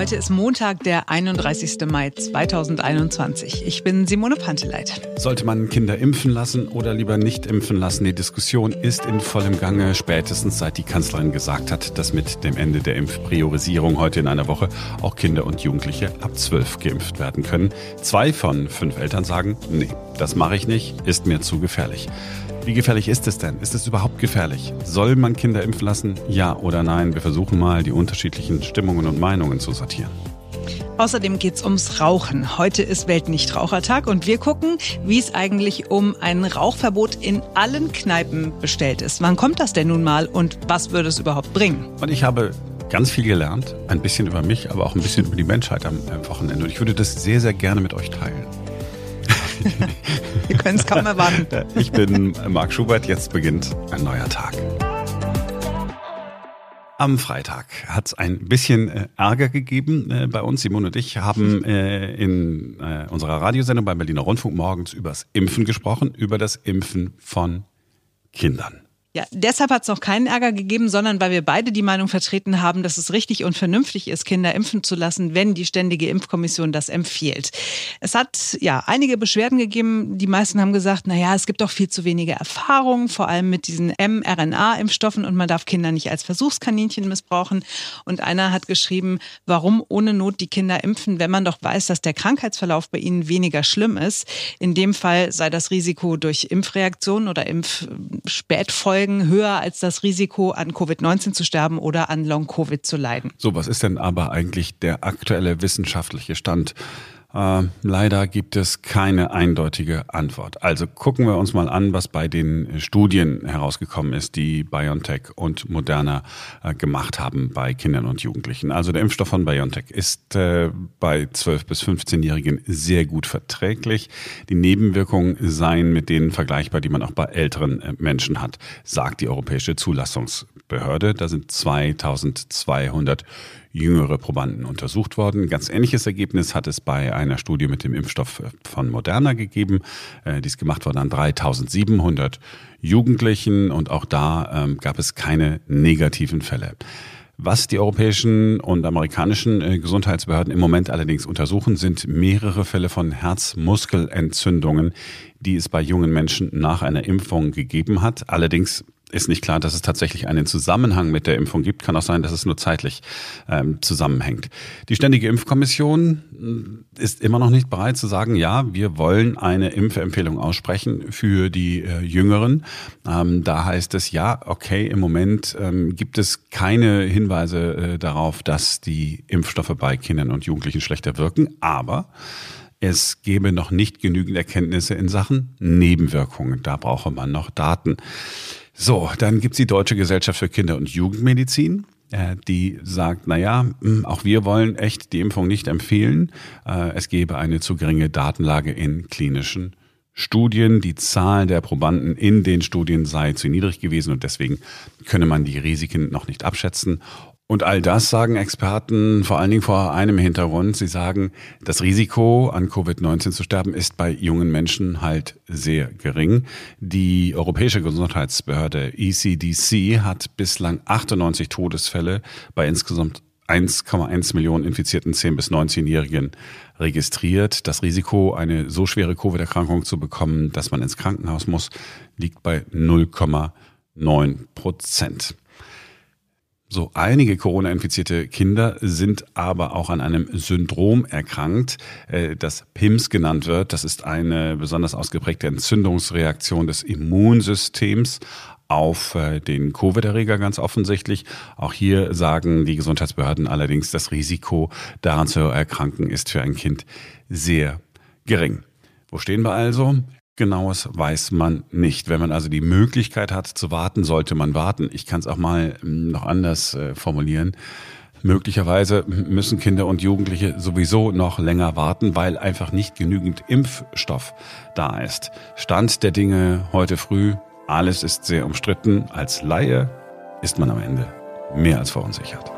Heute ist Montag, der 31. Mai 2021. Ich bin Simone Panteleit. Sollte man Kinder impfen lassen oder lieber nicht impfen lassen? Die Diskussion ist in vollem Gange, spätestens seit die Kanzlerin gesagt hat, dass mit dem Ende der Impfpriorisierung heute in einer Woche auch Kinder und Jugendliche ab 12 geimpft werden können. Zwei von fünf Eltern sagen, nee, das mache ich nicht, ist mir zu gefährlich. Wie gefährlich ist es denn? Ist es überhaupt gefährlich? Soll man Kinder impfen lassen? Ja oder nein? Wir versuchen mal, die unterschiedlichen Stimmungen und Meinungen zu sortieren. Außerdem geht es ums Rauchen. Heute ist Weltnichtrauchertag und wir gucken, wie es eigentlich um ein Rauchverbot in allen Kneipen bestellt ist. Wann kommt das denn nun mal und was würde es überhaupt bringen? Und ich habe ganz viel gelernt, ein bisschen über mich, aber auch ein bisschen über die Menschheit am Wochenende. Und ich würde das sehr, sehr gerne mit euch teilen. Wir können es kaum erwarten. Ich bin Marc Schubert, jetzt beginnt ein neuer Tag. Am Freitag hat es ein bisschen äh, Ärger gegeben äh, bei uns. Simone und ich haben äh, in unserer Radiosendung beim Berliner Rundfunk morgens übers Impfen gesprochen, über das Impfen von Kindern. Ja, deshalb hat es noch keinen Ärger gegeben, sondern weil wir beide die Meinung vertreten haben, dass es richtig und vernünftig ist, Kinder impfen zu lassen, wenn die Ständige Impfkommission das empfiehlt. Es hat ja einige Beschwerden gegeben. Die meisten haben gesagt, na ja, es gibt doch viel zu wenige Erfahrungen, vor allem mit diesen mRNA-Impfstoffen und man darf Kinder nicht als Versuchskaninchen missbrauchen. Und einer hat geschrieben, warum ohne Not die Kinder impfen, wenn man doch weiß, dass der Krankheitsverlauf bei ihnen weniger schlimm ist. In dem Fall sei das Risiko durch Impfreaktionen oder Impfspätfolgen Folgen höher als das Risiko, an Covid-19 zu sterben oder an Long-Covid zu leiden. So, was ist denn aber eigentlich der aktuelle wissenschaftliche Stand? Äh, leider gibt es keine eindeutige Antwort. Also gucken wir uns mal an, was bei den Studien herausgekommen ist, die BioNTech und Moderna äh, gemacht haben bei Kindern und Jugendlichen. Also der Impfstoff von BioNTech ist äh, bei 12- bis 15-Jährigen sehr gut verträglich. Die Nebenwirkungen seien mit denen vergleichbar, die man auch bei älteren äh, Menschen hat, sagt die Europäische Zulassungsbehörde. Da sind 2200 jüngere Probanden untersucht worden. Ganz ähnliches Ergebnis hat es bei einer Studie mit dem Impfstoff von Moderna gegeben. Äh, die ist gemacht worden an 3700 Jugendlichen und auch da ähm, gab es keine negativen Fälle. Was die europäischen und amerikanischen äh, Gesundheitsbehörden im Moment allerdings untersuchen, sind mehrere Fälle von Herzmuskelentzündungen, die es bei jungen Menschen nach einer Impfung gegeben hat. Allerdings ist nicht klar, dass es tatsächlich einen Zusammenhang mit der Impfung gibt. Kann auch sein, dass es nur zeitlich ähm, zusammenhängt. Die Ständige Impfkommission äh, ist immer noch nicht bereit zu sagen, ja, wir wollen eine Impfempfehlung aussprechen für die äh, Jüngeren. Ähm, da heißt es, ja, okay, im Moment ähm, gibt es keine Hinweise äh, darauf, dass die Impfstoffe bei Kindern und Jugendlichen schlechter wirken, aber es gebe noch nicht genügend Erkenntnisse in Sachen Nebenwirkungen. Da brauche man noch Daten. So, dann gibt's die Deutsche Gesellschaft für Kinder- und Jugendmedizin. Äh, die sagt, na ja, hm, auch wir wollen echt die Impfung nicht empfehlen. Äh, es gebe eine zu geringe Datenlage in klinischen Studien. Die Zahl der Probanden in den Studien sei zu niedrig gewesen und deswegen könne man die Risiken noch nicht abschätzen. Und all das sagen Experten vor allen Dingen vor einem Hintergrund. Sie sagen, das Risiko, an Covid-19 zu sterben, ist bei jungen Menschen halt sehr gering. Die Europäische Gesundheitsbehörde ECDC hat bislang 98 Todesfälle bei insgesamt 1,1 Millionen infizierten 10- bis 19-Jährigen registriert. Das Risiko, eine so schwere Covid-Erkrankung zu bekommen, dass man ins Krankenhaus muss, liegt bei 0,9 Prozent. So, einige Corona-infizierte Kinder sind aber auch an einem Syndrom erkrankt, äh, das PIMS genannt wird. Das ist eine besonders ausgeprägte Entzündungsreaktion des Immunsystems auf äh, den Covid-Erreger ganz offensichtlich. Auch hier sagen die Gesundheitsbehörden allerdings, das Risiko daran zu erkranken ist für ein Kind sehr gering. Wo stehen wir also? Genaues weiß man nicht. Wenn man also die Möglichkeit hat zu warten, sollte man warten. Ich kann es auch mal hm, noch anders äh, formulieren. Möglicherweise müssen Kinder und Jugendliche sowieso noch länger warten, weil einfach nicht genügend Impfstoff da ist. Stand der Dinge heute früh, alles ist sehr umstritten. Als Laie ist man am Ende mehr als verunsichert.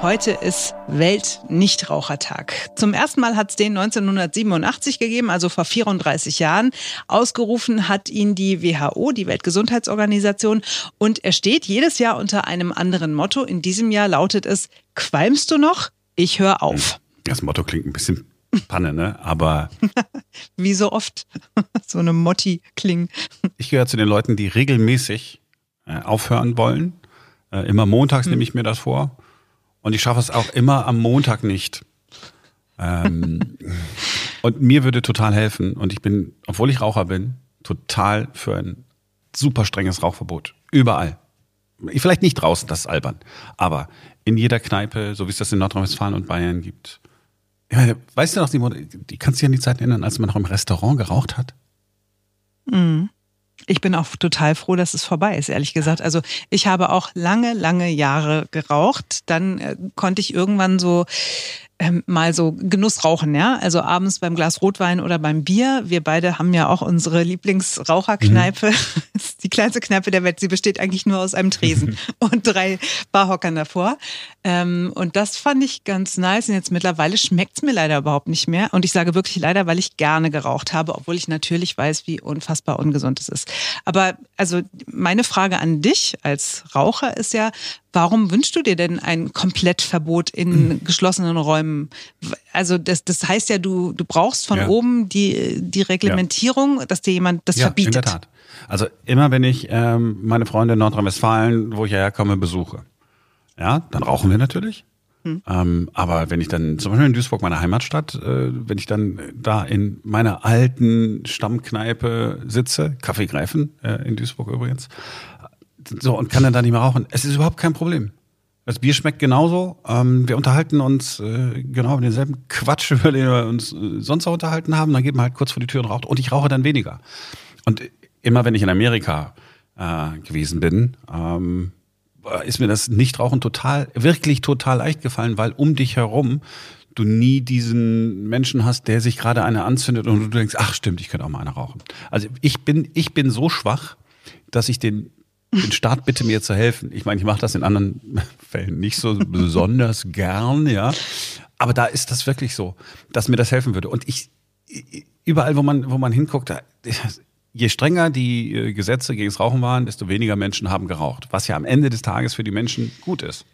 Heute ist Welt-Nichtrauchertag. Zum ersten Mal hat es den 1987 gegeben, also vor 34 Jahren. Ausgerufen hat ihn die WHO, die Weltgesundheitsorganisation. Und er steht jedes Jahr unter einem anderen Motto. In diesem Jahr lautet es, qualmst du noch? Ich höre auf. Das Motto klingt ein bisschen Panne, ne? Aber. Wie so oft. so eine Motti klingen. Ich gehöre zu den Leuten, die regelmäßig äh, aufhören wollen. Äh, immer montags hm. nehme ich mir das vor. Und ich schaffe es auch immer am Montag nicht. Ähm, und mir würde total helfen. Und ich bin, obwohl ich Raucher bin, total für ein super strenges Rauchverbot. Überall. Vielleicht nicht draußen, das ist albern. Aber in jeder Kneipe, so wie es das in Nordrhein-Westfalen und Bayern gibt, ich meine, weißt du noch, Simon, die kannst du dich an die Zeit erinnern, als man noch im Restaurant geraucht hat? Mhm. Ich bin auch total froh, dass es vorbei ist, ehrlich gesagt. Also ich habe auch lange, lange Jahre geraucht. Dann äh, konnte ich irgendwann so ähm, mal so Genuss rauchen, ja. Also abends beim Glas Rotwein oder beim Bier. Wir beide haben ja auch unsere Lieblingsraucherkneipe. Mhm. die kleinste Kneipe der Welt. Sie besteht eigentlich nur aus einem Tresen und drei Barhockern davor. Ähm, und das fand ich ganz nice. Und jetzt mittlerweile schmeckt's mir leider überhaupt nicht mehr. Und ich sage wirklich leider, weil ich gerne geraucht habe, obwohl ich natürlich weiß, wie unfassbar ungesund es ist. Aber also meine Frage an dich als Raucher ist ja, Warum wünschst du dir denn ein Komplettverbot in mhm. geschlossenen Räumen? Also das, das heißt ja, du, du brauchst von ja. oben die, die Reglementierung, ja. dass dir jemand das ja, verbietet. In der Tat. Also immer wenn ich ähm, meine Freunde in Nordrhein-Westfalen, wo ich herkomme, besuche, ja, dann rauchen wir natürlich. Hm. Ähm, aber wenn ich dann, zum Beispiel in Duisburg, meine Heimatstadt, äh, wenn ich dann da in meiner alten Stammkneipe sitze, Kaffee greifen, äh, in Duisburg übrigens, so, und kann dann da nicht mehr rauchen. Es ist überhaupt kein Problem. Das Bier schmeckt genauso. Ähm, wir unterhalten uns äh, genau über denselben Quatsch, über den wir uns äh, sonst auch unterhalten haben. Dann geht man halt kurz vor die Tür und raucht. Und ich rauche dann weniger. Und immer wenn ich in Amerika äh, gewesen bin, ähm, ist mir das Nichtrauchen total, wirklich total leicht gefallen, weil um dich herum du nie diesen Menschen hast, der sich gerade eine anzündet und du denkst, ach stimmt, ich könnte auch mal eine rauchen. Also ich bin, ich bin so schwach, dass ich den den Staat bitte mir zu helfen. Ich meine, ich mache das in anderen Fällen nicht so besonders gern, ja. Aber da ist das wirklich so, dass mir das helfen würde. Und ich, überall, wo man, wo man hinguckt, je strenger die äh, Gesetze gegen das Rauchen waren, desto weniger Menschen haben geraucht. Was ja am Ende des Tages für die Menschen gut ist.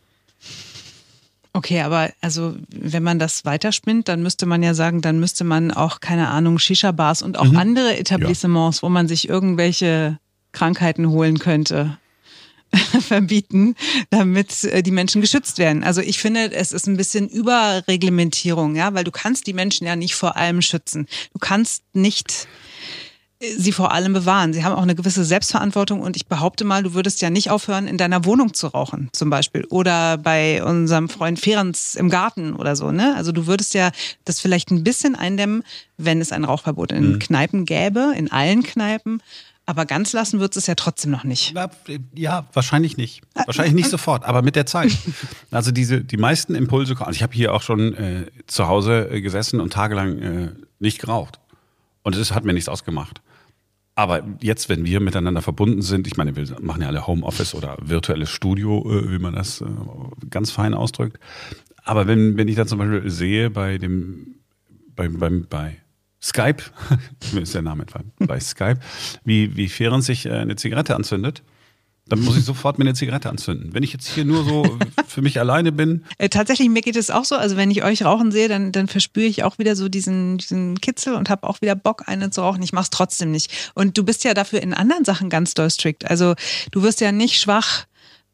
Okay, aber also wenn man das weiterspinnt, dann müsste man ja sagen, dann müsste man auch, keine Ahnung, Shisha-Bars und auch mhm. andere Etablissements, ja. wo man sich irgendwelche Krankheiten holen könnte, verbieten, damit äh, die Menschen geschützt werden. Also ich finde, es ist ein bisschen Überreglementierung, ja, weil du kannst die Menschen ja nicht vor allem schützen. Du kannst nicht äh, sie vor allem bewahren. Sie haben auch eine gewisse Selbstverantwortung und ich behaupte mal, du würdest ja nicht aufhören, in deiner Wohnung zu rauchen, zum Beispiel. Oder bei unserem Freund Ferenz im Garten oder so, ne? Also du würdest ja das vielleicht ein bisschen eindämmen, wenn es ein Rauchverbot in mhm. Kneipen gäbe, in allen Kneipen. Aber ganz lassen wird es ja trotzdem noch nicht. Ja, wahrscheinlich nicht. Wahrscheinlich nicht sofort, aber mit der Zeit. Also diese, die meisten Impulse, also ich habe hier auch schon äh, zu Hause äh, gesessen und tagelang äh, nicht geraucht. Und es hat mir nichts ausgemacht. Aber jetzt, wenn wir miteinander verbunden sind, ich meine, wir machen ja alle Homeoffice oder virtuelles Studio, äh, wie man das äh, ganz fein ausdrückt. Aber wenn, wenn ich dann zum Beispiel sehe bei dem, bei, beim, bei Skype, mir ist der Name entfallen, bei Skype, wie, wie Ferenc sich äh, eine Zigarette anzündet, dann muss ich sofort mir eine Zigarette anzünden. Wenn ich jetzt hier nur so für mich alleine bin. Äh, tatsächlich, mir geht es auch so. Also wenn ich euch rauchen sehe, dann, dann verspüre ich auch wieder so diesen, diesen Kitzel und habe auch wieder Bock, eine zu rauchen. Ich mache es trotzdem nicht. Und du bist ja dafür in anderen Sachen ganz doll strikt. Also du wirst ja nicht schwach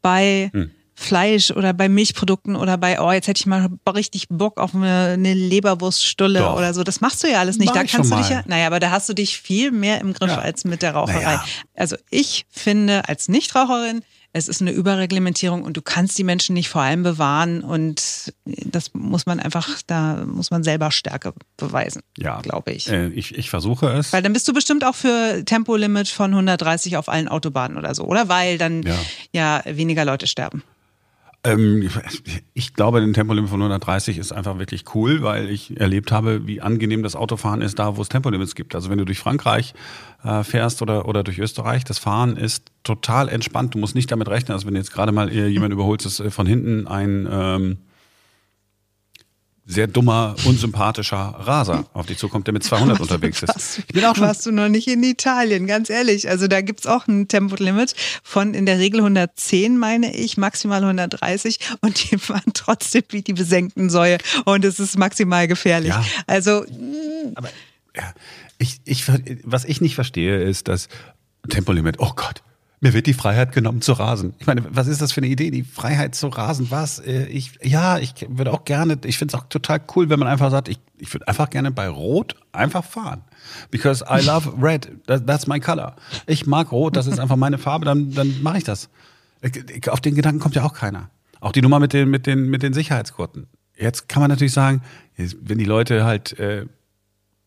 bei hm. Fleisch oder bei Milchprodukten oder bei, oh, jetzt hätte ich mal richtig Bock auf eine, eine Leberwurststulle Doch. oder so. Das machst du ja alles nicht. War da kannst du dich ja, naja, aber da hast du dich viel mehr im Griff ja. als mit der Raucherei. Naja. Also ich finde als Nichtraucherin, es ist eine Überreglementierung und du kannst die Menschen nicht vor allem bewahren und das muss man einfach, da muss man selber Stärke beweisen, ja, glaube ich. Äh, ich. Ich versuche es. Weil dann bist du bestimmt auch für Tempolimit von 130 auf allen Autobahnen oder so, oder? Weil dann ja, ja weniger Leute sterben. Ähm, ich glaube, ein Tempolimit von 130 ist einfach wirklich cool, weil ich erlebt habe, wie angenehm das Autofahren ist, da wo es Tempolimits gibt. Also wenn du durch Frankreich äh, fährst oder, oder durch Österreich, das Fahren ist total entspannt. Du musst nicht damit rechnen, also wenn jetzt gerade mal jemand überholst, dass äh, von hinten ein, ähm, sehr dummer, unsympathischer Raser auf dich zukommt, der mit 200 unterwegs ist. Ich bin auch schon warst du noch nicht in Italien, ganz ehrlich. Also da gibt's auch ein Tempolimit von in der Regel 110, meine ich, maximal 130 und die fahren trotzdem wie die besenkten Säue und es ist maximal gefährlich. Ja. Also aber ja, ich, ich, was ich nicht verstehe, ist, dass Tempolimit, oh Gott, mir wird die Freiheit genommen zu rasen. Ich meine, was ist das für eine Idee, die Freiheit zu rasen? Was? Äh, ich, ja, ich würde auch gerne, ich finde es auch total cool, wenn man einfach sagt, ich, ich würde einfach gerne bei Rot einfach fahren. Because I love red. That's my color. Ich mag Rot, das ist einfach meine Farbe, dann, dann mache ich das. Auf den Gedanken kommt ja auch keiner. Auch die Nummer mit den, mit den, mit den Sicherheitsgurten. Jetzt kann man natürlich sagen, wenn die Leute halt äh,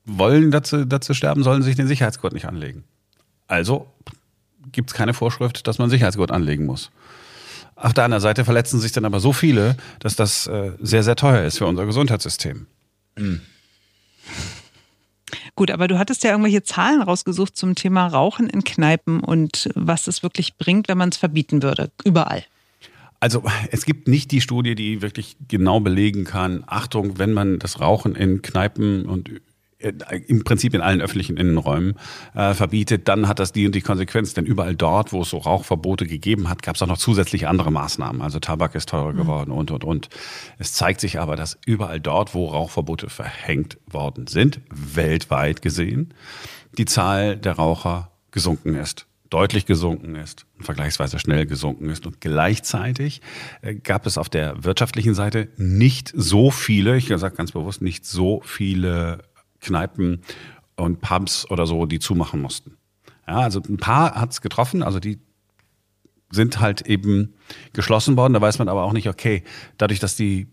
wollen, dazu, dazu sterben, sollen sie sich den Sicherheitsgurt nicht anlegen. Also gibt es keine Vorschrift, dass man Sicherheitsgurt anlegen muss. Auf der anderen Seite verletzen sich dann aber so viele, dass das äh, sehr, sehr teuer ist für unser Gesundheitssystem. Mhm. Gut, aber du hattest ja irgendwelche Zahlen rausgesucht zum Thema Rauchen in Kneipen und was es wirklich bringt, wenn man es verbieten würde. Überall. Also es gibt nicht die Studie, die wirklich genau belegen kann, Achtung, wenn man das Rauchen in Kneipen und im Prinzip in allen öffentlichen Innenräumen äh, verbietet, dann hat das die und die Konsequenz. Denn überall dort, wo es so Rauchverbote gegeben hat, gab es auch noch zusätzlich andere Maßnahmen. Also Tabak ist teurer mhm. geworden und, und, und. Es zeigt sich aber, dass überall dort, wo Rauchverbote verhängt worden sind, weltweit gesehen, die Zahl der Raucher gesunken ist deutlich gesunken ist, vergleichsweise schnell gesunken ist. Und gleichzeitig äh, gab es auf der wirtschaftlichen Seite nicht so viele, ich sage ganz bewusst, nicht so viele Kneipen und Pubs oder so, die zumachen mussten. Ja, also ein paar hat es getroffen, also die sind halt eben geschlossen worden. Da weiß man aber auch nicht, okay, dadurch, dass die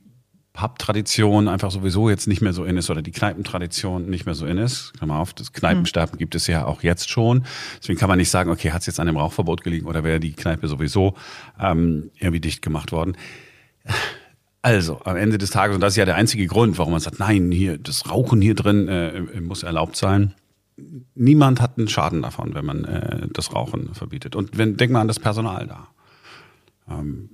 Pub-Tradition einfach sowieso jetzt nicht mehr so in ist oder die Kneipentradition nicht mehr so in ist. Klammer auf, das Kneipensterben gibt es ja auch jetzt schon. Deswegen kann man nicht sagen, okay, hat es jetzt an dem Rauchverbot gelegen oder wäre die Kneipe sowieso ähm, irgendwie dicht gemacht worden. Also, am Ende des Tages, und das ist ja der einzige Grund, warum man sagt, nein, hier, das Rauchen hier drin äh, muss erlaubt sein. Niemand hat einen Schaden davon, wenn man äh, das Rauchen verbietet. Und wenn, denk mal an das Personal da. Ähm,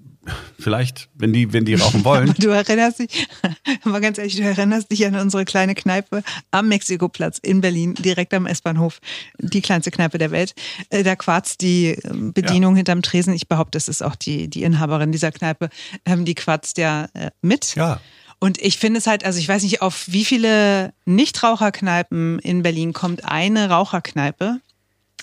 Vielleicht, wenn die, wenn die rauchen wollen. du erinnerst dich, mal ganz ehrlich, du erinnerst dich an unsere kleine Kneipe am Mexikoplatz in Berlin, direkt am S-Bahnhof, die kleinste Kneipe der Welt. Äh, da quarzt die ähm, Bedienung ja. hinterm Tresen. Ich behaupte, es ist auch die, die Inhaberin dieser Kneipe. Ähm, die quarzt ja äh, mit. Ja. Und ich finde es halt, also ich weiß nicht, auf wie viele Nichtraucherkneipen in Berlin kommt eine Raucherkneipe.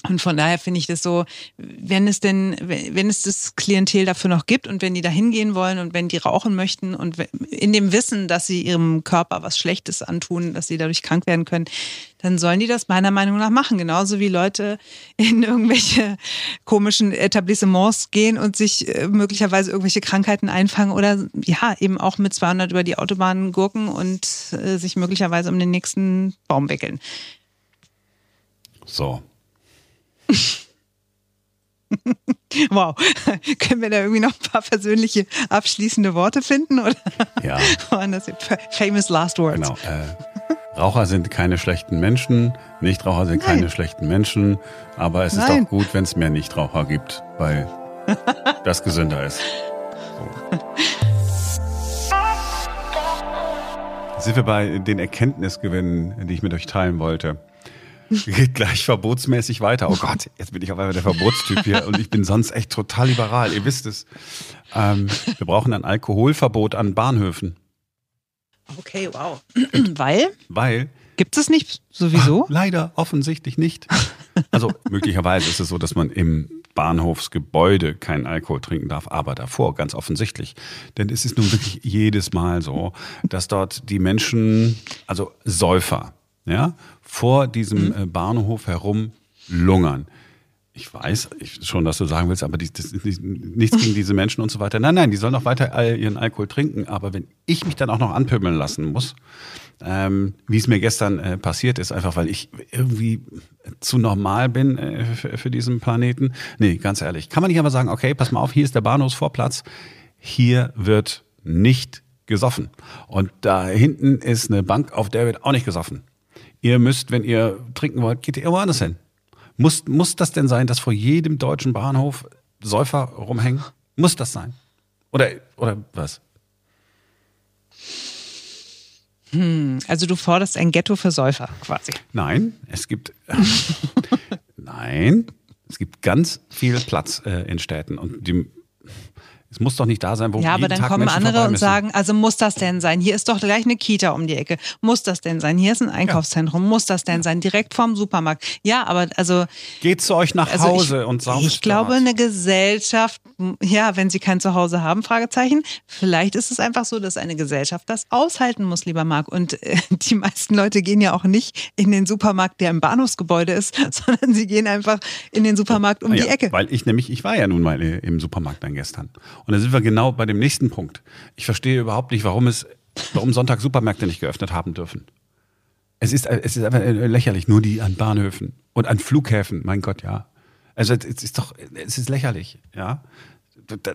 Und von daher finde ich das so, wenn es denn, wenn es das Klientel dafür noch gibt und wenn die da hingehen wollen und wenn die rauchen möchten und in dem Wissen, dass sie ihrem Körper was Schlechtes antun, dass sie dadurch krank werden können, dann sollen die das meiner Meinung nach machen. Genauso wie Leute in irgendwelche komischen Etablissements gehen und sich äh, möglicherweise irgendwelche Krankheiten einfangen oder ja, eben auch mit 200 über die Autobahn gurken und äh, sich möglicherweise um den nächsten Baum wickeln. So, wow. Können wir da irgendwie noch ein paar persönliche abschließende Worte finden? Oder ja. waren das famous last words? Genau. Äh, Raucher sind keine schlechten Menschen, Nichtraucher sind Nein. keine schlechten Menschen, aber es Nein. ist auch gut, wenn es mehr Nichtraucher gibt, weil das gesünder ist. So. Sind wir bei den Erkenntnisgewinnen, die ich mit euch teilen wollte? Geht gleich verbotsmäßig weiter. Oh Gott, jetzt bin ich auf einmal der Verbotstyp hier und ich bin sonst echt total liberal. Ihr wisst es. Ähm, wir brauchen ein Alkoholverbot an Bahnhöfen. Okay, wow. Weil? Weil. Gibt es nicht sowieso? Leider, offensichtlich nicht. Also möglicherweise ist es so, dass man im Bahnhofsgebäude keinen Alkohol trinken darf, aber davor ganz offensichtlich. Denn es ist nun wirklich jedes Mal so, dass dort die Menschen, also Säufer, ja, vor diesem mhm. Äh, Bahnhof herum lungern. Ich weiß ich, schon, dass du sagen willst, aber die, das ist nichts gegen diese Menschen und so weiter. Nein, nein, die sollen auch weiter all ihren Alkohol trinken. Aber wenn ich mich dann auch noch anpümmeln lassen muss, ähm, wie es mir gestern äh, passiert ist, einfach weil ich irgendwie zu normal bin äh, für, für diesen Planeten. Nee, ganz ehrlich. Kann man nicht aber sagen, okay, pass mal auf, hier ist der Bahnhofsvorplatz. Hier wird nicht gesoffen. Und da hinten ist eine Bank, auf der wird auch nicht gesoffen. Ihr müsst, wenn ihr trinken wollt, geht ihr woanders hin. Muss, muss das denn sein, dass vor jedem deutschen Bahnhof Säufer rumhängen? Muss das sein? Oder, oder was? Hm, also du forderst ein Ghetto für Säufer quasi. Nein, es gibt nein, es gibt ganz viel Platz äh, in Städten und die es muss doch nicht da sein, wo Ja, aber dann Tag kommen Menschen andere und sagen, also muss das denn sein? Hier ist doch gleich eine Kita um die Ecke. Muss das denn sein? Hier ist ein Einkaufszentrum. Muss das denn sein? Direkt vorm Supermarkt. Ja, aber also Geht zu euch nach also Hause ich, und sauft Ich glaube, eine Gesellschaft, ja, wenn sie kein Zuhause haben, Fragezeichen. Vielleicht ist es einfach so, dass eine Gesellschaft das aushalten muss, lieber Marc. Und äh, die meisten Leute gehen ja auch nicht in den Supermarkt, der im Bahnhofsgebäude ist, sondern sie gehen einfach in den Supermarkt um Ah ja, die Ecke. Weil ich nämlich, ich war ja nun mal äh, im Supermarkt dann gestern. Und da sind wir genau bei dem nächsten Punkt. Ich verstehe überhaupt nicht, warum es, warum Sonntag Supermärkte nicht geöffnet haben dürfen. Es ist, es ist einfach äh, lächerlich, nur die an Bahnhöfen und an Flughäfen, mein Gott, ja. Also es ist doch, es ist lächerlich, ja.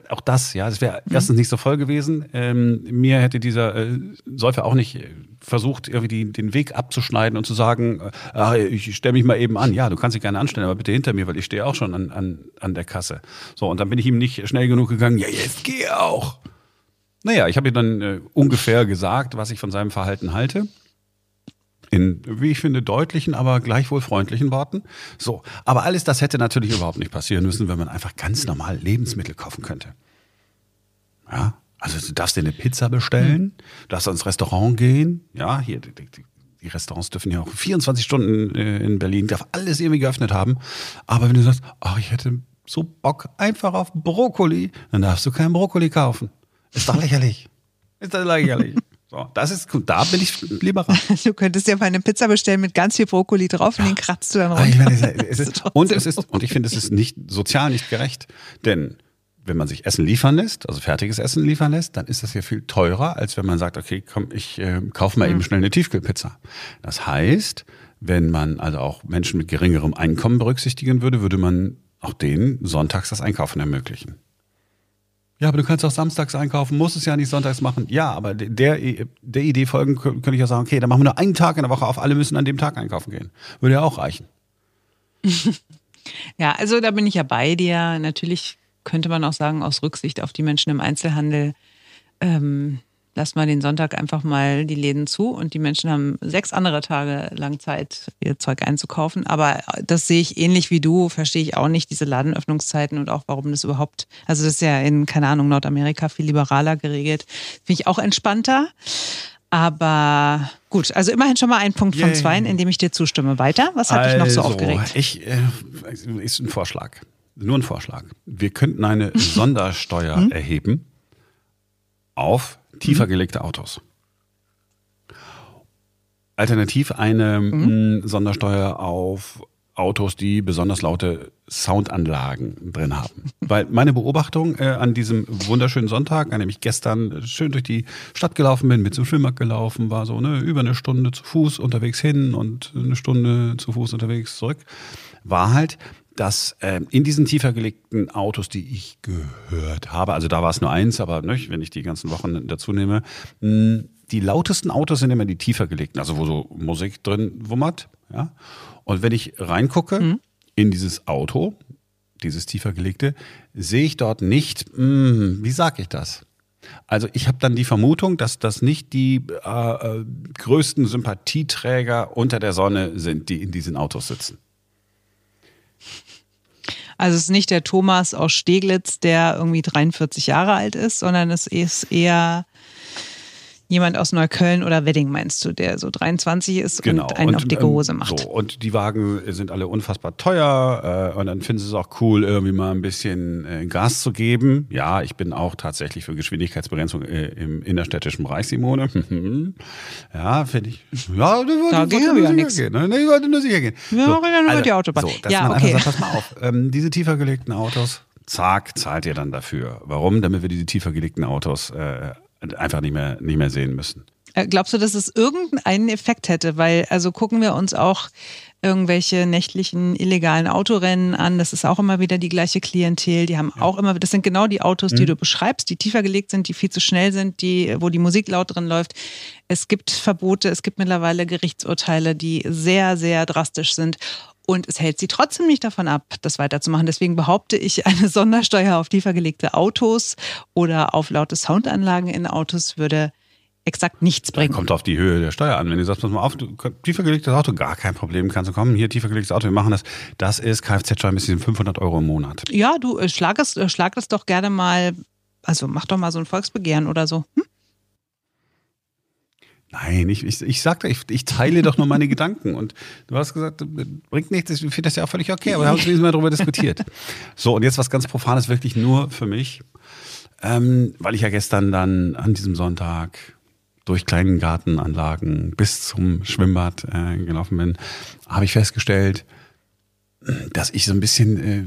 Auch das, ja, es wäre erstens nicht so voll gewesen. Ähm, mir hätte dieser äh, Säufer auch nicht äh, versucht, irgendwie die, den Weg abzuschneiden und zu sagen, äh, ah, ich stelle mich mal eben an. Ja, du kannst dich gerne anstellen, aber bitte hinter mir, weil ich stehe auch schon an, an, an der Kasse. So, und dann bin ich ihm nicht schnell genug gegangen, ja, jetzt geh auch. Naja, ich habe ihm dann äh, ungefähr gesagt, was ich von seinem Verhalten halte. In, wie ich finde, deutlichen, aber gleichwohl freundlichen Worten. So. Aber alles das hätte natürlich überhaupt nicht passieren müssen, wenn man einfach ganz normal Lebensmittel kaufen könnte. Ja. Also du darfst dir eine Pizza bestellen, du darfst ins Restaurant gehen. Ja, hier, die, die, die Restaurants dürfen ja auch 24 Stunden äh, in Berlin, darf alles irgendwie geöffnet haben. Aber wenn du sagst, ach, ich hätte so Bock einfach auf Brokkoli, dann darfst du keinen Brokkoli kaufen. Ist doch lächerlich. Ist doch lächerlich. So, das ist gut. Da bin ich liberal. Du könntest ja mal eine Pizza bestellen mit ganz viel Brokkoli drauf und den kratzt du dann ich runter. meine, es ist, und es ist, und ich finde, es ist nicht sozial nicht gerecht. Denn wenn man sich Essen liefern lässt, also fertiges Essen liefern lässt, dann ist das ja viel teurer, als wenn man sagt, okay, komm, ich äh, kaufe mal eben schnell eine Tiefkühlpizza. Das heißt, wenn man also auch Menschen mit geringerem Einkommen berücksichtigen würde, würde man auch denen sonntags das Einkaufen ermöglichen. Ja, aber du kannst auch samstags einkaufen, musst es ja nicht sonntags machen. Ja, aber der, der Idee folgen könnte ich ja sagen, okay, dann machen wir nur einen Tag in der Woche auf, alle müssen an dem Tag einkaufen gehen. Würde ja auch reichen. Ja, also da bin ich ja bei dir. Natürlich könnte man auch sagen, aus Rücksicht auf die Menschen im Einzelhandel, ähm, lass mal den Sonntag einfach mal die Läden zu und die Menschen haben sechs andere Tage lang Zeit, ihr Zeug einzukaufen. Aber das sehe ich ähnlich wie du, verstehe ich auch nicht, diese Ladenöffnungszeiten und auch warum das überhaupt, also das ist ja in, keine Ahnung, Nordamerika viel liberaler geregelt. Finde ich auch entspannter. Aber gut, also immerhin schon mal ein Punkt von Yay. zwei, in dem ich dir zustimme. Weiter? Was hat dich noch so Also, aufgeregt? Ich, äh, ist ein Vorschlag. Nur ein Vorschlag. Wir könnten eine Sondersteuer Hm? erheben auf tiefer gelegte Autos. Alternativ eine mh, Sondersteuer auf Autos, die besonders laute Soundanlagen drin haben. Weil meine Beobachtung äh, an diesem wunderschönen Sonntag, an dem ich gestern schön durch die Stadt gelaufen bin, mit zum Schwimmbad gelaufen, war so ne, über eine Stunde zu Fuß unterwegs hin und eine Stunde zu Fuß unterwegs zurück, war halt, dass äh, in diesen tiefer gelegten Autos, die ich gehört habe, also da war es nur eins, aber ne, wenn ich die ganzen Wochen dazu nehme, mh, die lautesten Autos sind immer die tiefer gelegten, also wo so Musik drin wummert. Ja? Und wenn ich reingucke in dieses Auto, dieses tiefer gelegte, sehe ich dort nicht, mh, wie sage ich das? Also ich habe dann die Vermutung, dass das nicht die äh, äh, größten Sympathieträger unter der Sonne sind, die in diesen Autos sitzen. Also es ist nicht der Thomas aus Steglitz, der irgendwie 43 Jahre alt ist, sondern es ist eher jemand aus Neukölln oder Wedding, meinst du, der so 23 ist und einen auf dicke ähm, Hose macht. So, und die Wagen sind alle unfassbar teuer äh, und dann finden sie es auch cool, irgendwie mal ein bisschen äh, Gas zu geben. Ja, ich bin auch tatsächlich für Geschwindigkeitsbegrenzung äh, im innerstädtischen Bereich, Simone. ja, finde ich. Ja, du Da wollte ging nur aber ja nix. gehen. Ne? Ich wollte nur sicher gehen. Ja, reden wir über die Autobahn. So, dass Ja, man okay. einfach sagt, pass mal auf, ähm, diese tiefer gelegten Autos, zack, zahlt ihr dann dafür. Warum? Damit wir diese tiefer gelegten Autos äh, einfach nicht mehr, nicht mehr sehen müssen. Äh, Glaubst du, dass es irgendeinen Effekt hätte? Weil, also gucken wir uns auch irgendwelche nächtlichen illegalen Autorennen an. Das ist auch immer wieder die gleiche Klientel. Die haben auch immer, das sind genau die Autos, Mhm. die du beschreibst, die tiefer gelegt sind, die viel zu schnell sind, die, wo die Musik laut drin läuft. Es gibt Verbote, es gibt mittlerweile Gerichtsurteile, die sehr, sehr drastisch sind. Und es hält sie trotzdem nicht davon ab, das weiterzumachen. Deswegen behaupte ich, eine Sondersteuer auf tiefer gelegte Autos oder auf laute Soundanlagen in Autos würde exakt nichts bringen. Kommt auf die Höhe der Steuer an. Wenn du sagst, pass mal auf, du, tiefer gelegtes Auto, gar kein Problem, kannst du kommen, hier tiefer gelegtes Auto, wir machen das. Das ist Kfz-Steuer bis 500 Euro im Monat. Ja, du äh, schlag es, äh, schlag es doch gerne mal, also mach doch mal so ein Volksbegehren oder so. Hm? Nein, ich, ich, ich sagte, ich, ich teile doch nur meine Gedanken. Und du hast gesagt, bringt nichts, ich finde das ja auch völlig okay, aber wir haben uns mal darüber diskutiert. So, und jetzt was ganz Profanes, wirklich nur für mich. Ähm, weil ich ja gestern dann an diesem Sonntag durch kleinen Gartenanlagen bis zum Schwimmbad äh, gelaufen bin, habe ich festgestellt, dass ich so ein bisschen äh,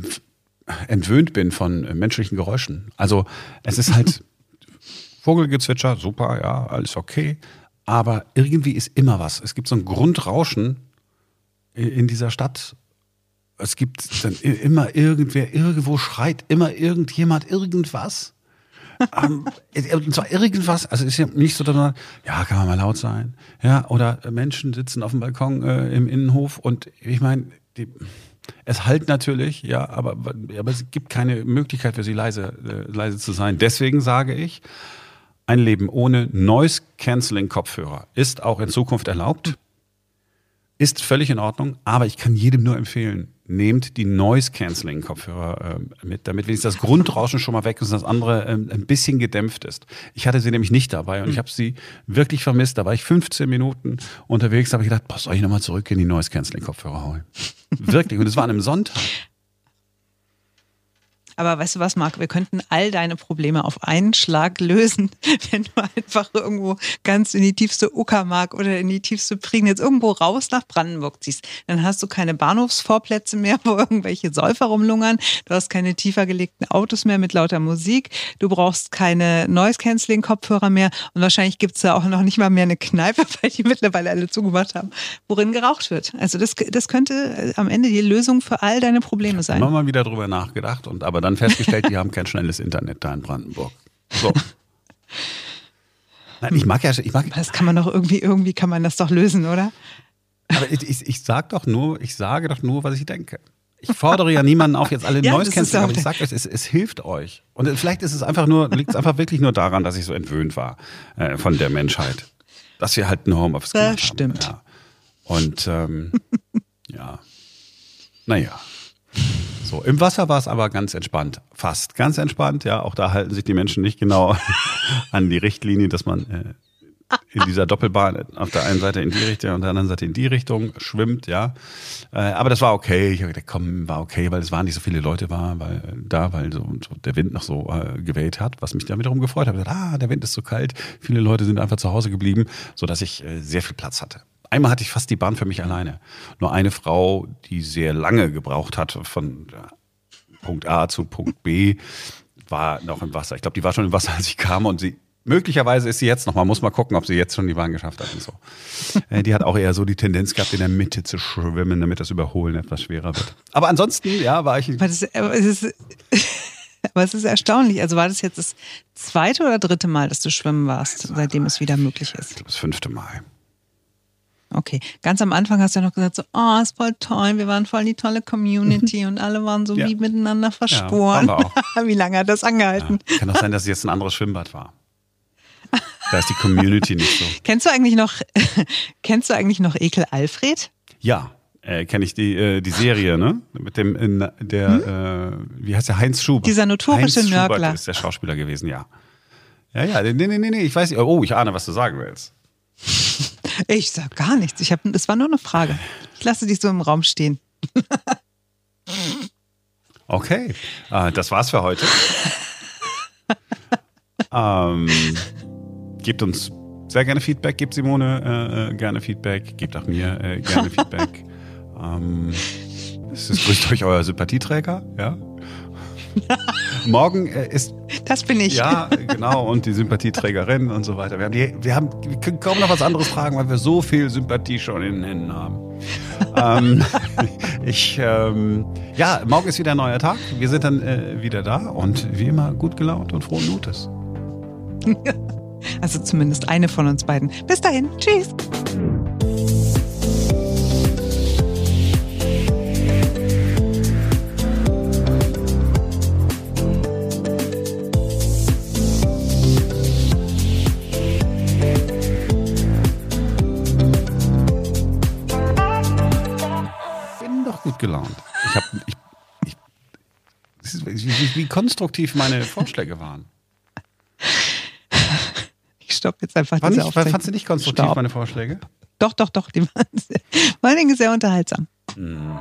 entwöhnt bin von äh, menschlichen Geräuschen. Also es ist halt Vogelgezwitscher, super, ja, alles okay. Aber irgendwie ist immer was. Es gibt so ein Grundrauschen in dieser Stadt. Es gibt dann immer irgendwer, irgendwo schreit immer irgendjemand irgendwas. ähm, und zwar irgendwas, also ist ja nicht so, dass man, ja, kann man mal laut sein. Ja, oder Menschen sitzen auf dem Balkon äh, im Innenhof und ich meine, es halt natürlich, ja, aber, aber es gibt keine Möglichkeit für sie leise, äh, leise zu sein. Deswegen sage ich, ein Leben ohne Noise-Canceling-Kopfhörer ist auch in Zukunft erlaubt, ist völlig in Ordnung, aber ich kann jedem nur empfehlen, nehmt die Noise-Canceling-Kopfhörer äh, mit, damit wenigstens das Grundrauschen schon mal weg ist und das andere äh, ein bisschen gedämpft ist. Ich hatte sie nämlich nicht dabei und ich habe sie wirklich vermisst. Da war ich 15 Minuten unterwegs, habe ich gedacht, boah, soll ich nochmal zurück in die Noise-Canceling-Kopfhörer holen? wirklich, und es war an einem Sonntag. Aber weißt du was, Marc? Wir könnten all deine Probleme auf einen Schlag lösen, wenn du einfach irgendwo ganz in die tiefste Uckermark oder in die tiefste Prignitz irgendwo raus nach Brandenburg ziehst. Dann hast du keine Bahnhofsvorplätze mehr, wo irgendwelche Säufer rumlungern. Du hast keine tiefer gelegten Autos mehr mit lauter Musik. Du brauchst keine Noise-Canceling-Kopfhörer mehr. Und wahrscheinlich gibt es da auch noch nicht mal mehr eine Kneipe, weil die mittlerweile alle zugemacht haben, worin geraucht wird. Also das, das könnte am Ende die Lösung für all deine Probleme sein. Ich habe mal wieder drüber nachgedacht und aber dann festgestellt, die haben kein schnelles Internet da in Brandenburg. So. Nein, ich mag ja, ich mag. Das kann man doch irgendwie, irgendwie kann man das doch lösen, oder? Aber ich, ich, ich sag doch nur, ich sage doch nur, was ich denke. Ich fordere ja niemanden auf, jetzt alle ja, Neues kennenzulernen, aber ich sage euch, es, es hilft euch. Und vielleicht ist es einfach nur, liegt es einfach wirklich nur daran, dass ich so entwöhnt war äh, von der Menschheit. Dass wir halt ein Homeoffice gemacht das stimmt. haben. Ja. Und ähm, ja, naja. So, im Wasser war es aber ganz entspannt. Fast ganz entspannt, ja. Auch da halten sich die Menschen nicht genau an die Richtlinie, dass man äh, in dieser Doppelbahn auf der einen Seite in die Richtung und der anderen Seite in die Richtung schwimmt, ja. Äh, aber das war okay. Ich habe gedacht, komm, war okay, weil es waren nicht so viele Leute war, weil da, weil so, so der Wind noch so äh, geweht hat, was mich dann wiederum gefreut hat. Ich gesagt, ah, der Wind ist so kalt. Viele Leute sind einfach zu Hause geblieben, so dass ich äh, sehr viel Platz hatte. Einmal hatte ich fast die Bahn für mich alleine. Nur eine Frau, die sehr lange gebraucht hat von Punkt A zu Punkt B, war noch im Wasser. Ich glaube, die war schon im Wasser, als ich kam und sie Möglicherweise ist sie jetzt noch. Man muss mal gucken, ob sie jetzt schon die Bahn geschafft hat und so. Äh, die hat auch eher so die Tendenz gehabt, in der Mitte zu schwimmen, damit das Überholen etwas schwerer wird. Aber ansonsten, ja, war ich. Aber, das, aber, es ist, aber es ist erstaunlich. Also war das jetzt das zweite oder dritte Mal, dass du schwimmen warst, seitdem es wieder möglich ist? Ich glaube, das fünfte Mal. Okay. Ganz am Anfang hast du ja noch gesagt, so, oh, ist voll toll, wir waren voll die tolle Community und alle waren so ja. wie miteinander verschworen. Ja, wie lange hat das angehalten? Ja. Kann auch sein, dass es jetzt ein anderes Schwimmbad war. Da ist die Community nicht so. Kennst du eigentlich noch, kennst du eigentlich noch Ekel Alfred? Ja, äh, kenne ich die, äh, die Serie, ne? Mit dem, in, der, hm? äh, wie heißt der, Heinz Schubert. Dieser notorische Heinz Nörgler. Schubert ist der Schauspieler gewesen, ja. Ja, ja, nee, nee, nee, nee, ich weiß nicht. Oh, ich ahne, was du sagen willst. Ich sag gar nichts. Ich hab, das war nur eine Frage. Ich lasse dich so im Raum stehen. Okay, äh, das war's für heute. ähm, gebt uns sehr gerne Feedback, gebt Simone äh, äh gerne Feedback, gebt auch mir äh, gerne Feedback. ähm, es ist grüßt euch euer Sympathieträger, ja. Morgen äh, ist. Das bin ich. Ja, genau. Und die Sympathieträgerin und so weiter. Wir, haben die, wir, haben, wir können kaum noch was anderes tragen, weil wir so viel Sympathie schon in den Händen haben. ähm, ich, ähm, ja, morgen ist wieder ein neuer Tag. Wir sind dann äh, wieder da und wie immer gut gelaunt und frohen Mutes. Also zumindest eine von uns beiden. Bis dahin. Tschüss. Gelaunt. Ich habe, ich, ich, wie, wie konstruktiv meine Vorschläge waren. Ich stopp jetzt einfach War diese nicht, fandst du nicht konstruktiv, Stopp. meine Vorschläge? Doch, doch, doch, die waren sehr, vor allen Dingen sehr unterhaltsam. Hm.